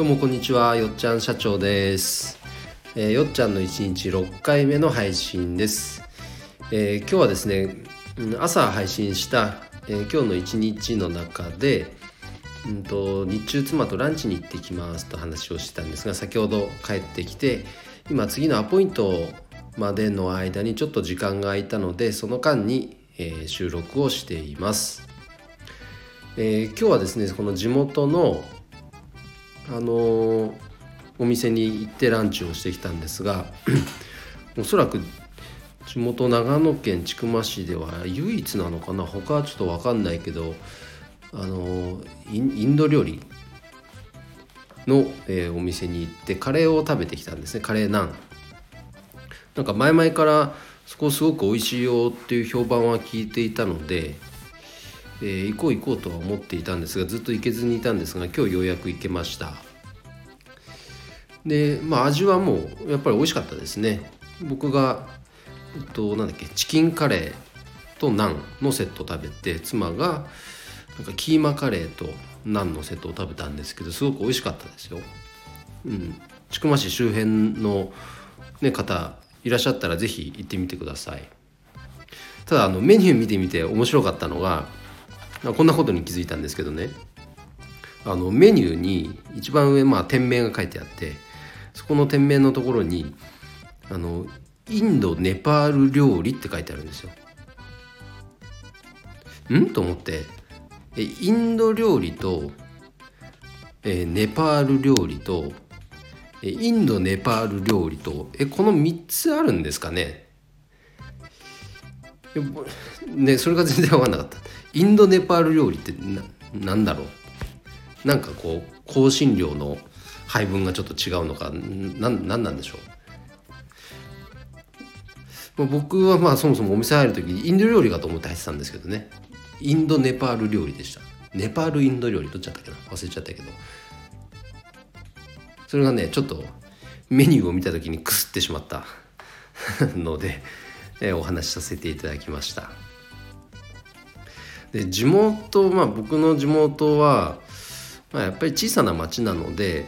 どうもこんにちはよっちゃん社長です、えーよっちゃんの1日6回目の配信です、えー今日はですね朝配信した、えー今日の1日の中でうんと日中妻とランチに行ってきますと話をしたんですが先ほど帰ってきて今次のアポイントまでの間にちょっと時間が空いたのでその間に、え収録をしています、え今日はですねこの地元のあのお店に行ってランチをしてきたんですが おそらく地元長野県千曲市では唯一なのかな。他はちょっと分かんないけどあのインインド料理の、えーお店に行ってカレーを食べてきたんですね。カレーナン。なんか前々からそこすごく美味しいよっていう評判は聞いていたので、えー行こう行こうとは思っていたんですがずっと行けずにいたんですが今日ようやく行けました。でまあ味はもうやっぱり美味しかったですね。僕がえっとなんだっけチキンカレーとナンのセットを食べて妻がなんかキーマカレーとナンのセットを食べたんですけどすごく美味しかったですよ。うん。千曲市周辺の、ね、方いらっしゃったらぜひ行ってみてください。ただあのメニュー見てみて面白かったのがこんなことに気づいたんですけどね。あのメニューに一番上、まあ、店名が書いてあってそこの店名のところにあのインドネパール料理って書いてあるんですよ。ん？と思ってえインド料理とえネパール料理とえインドネパール料理とえこの3つあるんですかね？ねそれが全然分かんなかった。インドネパール料理ってななんだろう？なんかこう香辛料の配分がちょっと違うのかんなんなんなんでしょう？まあ僕はまあそもそもお店入る時にインド料理かと思って入ってたんですけどね。インドネパール料理でした。ネパールインド料理どっちだったっけな？忘れちゃったけど。それがねちょっとメニューを見た時にくすってしまったので、えーお話しさせていただきました。で地元まあ僕の地元は、まあ、やっぱり小さな町なので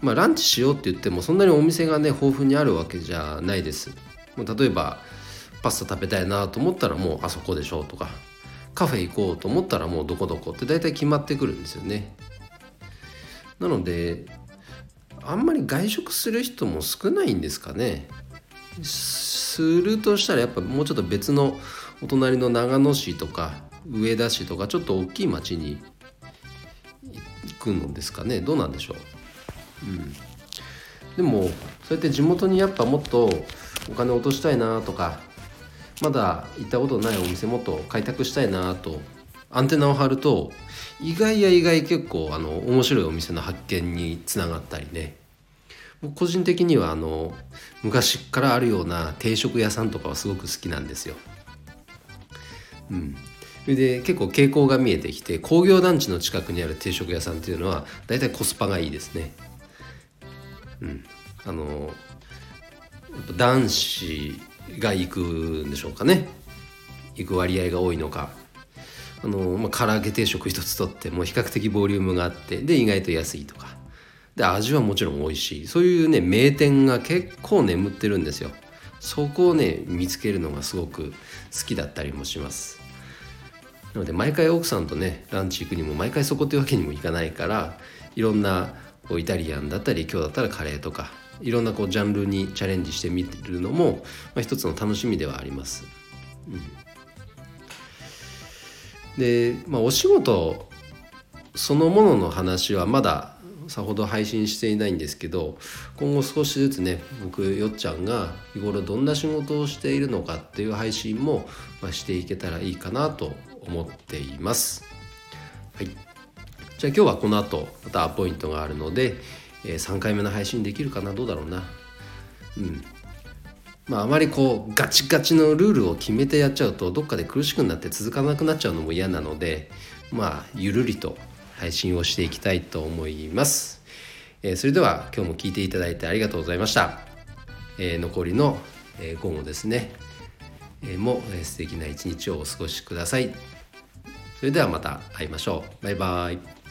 まあランチしようって言ってもそんなにお店がね豊富にあるわけじゃないです。もう例えばパスタ食べたいなと思ったらもうあそこでしょうとかカフェ行こうと思ったらもうどこどこって大体決まってくるんですよね。なのであんまり外食する人も少ないんですかね。するとしたらやっぱもうちょっと別のお隣の長野市とか上田市とかちょっと大きい町に行くのですかね。どうなんでしょう、うん、でもそうやって地元にやっぱもっとお金落としたいなとかまだ行ったことないお店もっと開拓したいなとアンテナを張ると意外や意外結構あの面白いお店の発見につながったりね。僕個人的にはあの昔からあるような定食屋さんとかはすごく好きなんですよ。うん、で結構傾向が見えてきて工業団地の近くにある定食屋さんっていうのは大体コスパがいいですね。うん、あの男子が行くんでしょうかね。行く割合が多いのか。あの、まあ、唐揚げ定食一つとっても比較的ボリュームがあってで意外と安いとか。で味はもちろん美味しい。そういうね名店が結構眠ってるんですよ。そこをね見つけるのがすごく好きだったりもします。なので毎回奥さんとねランチ行くにも毎回そこっていうわけにもいかないからいろんなこうイタリアンだったり今日だったらカレーとかいろんなこうジャンルにチャレンジしてみるのも、まあ、一つの楽しみではあります。うん、で、まあ、お仕事そのものの話はまださほど配信していないんですけど今後少しずつね僕よっちゃんが日頃どんな仕事をしているのかっていう配信も、ま、していけたらいいかなと思っています。はい、じゃあ今日はこの後またアポイントがあるので、えー3回目の配信できるかな？どうだろうな。うんまあ、あまりこうガチガチのルールを決めてやっちゃうとどっかで苦しくなって続かなくなっちゃうのも嫌なのでまあゆるりと配信をしていきたいと思います、えーそれでは今日も聞いていただいてありがとうございました、えー残りの、えー午後ですね、えーも、えー素敵な一日をお過ごしください。それではまた会いましょう。バイバイ。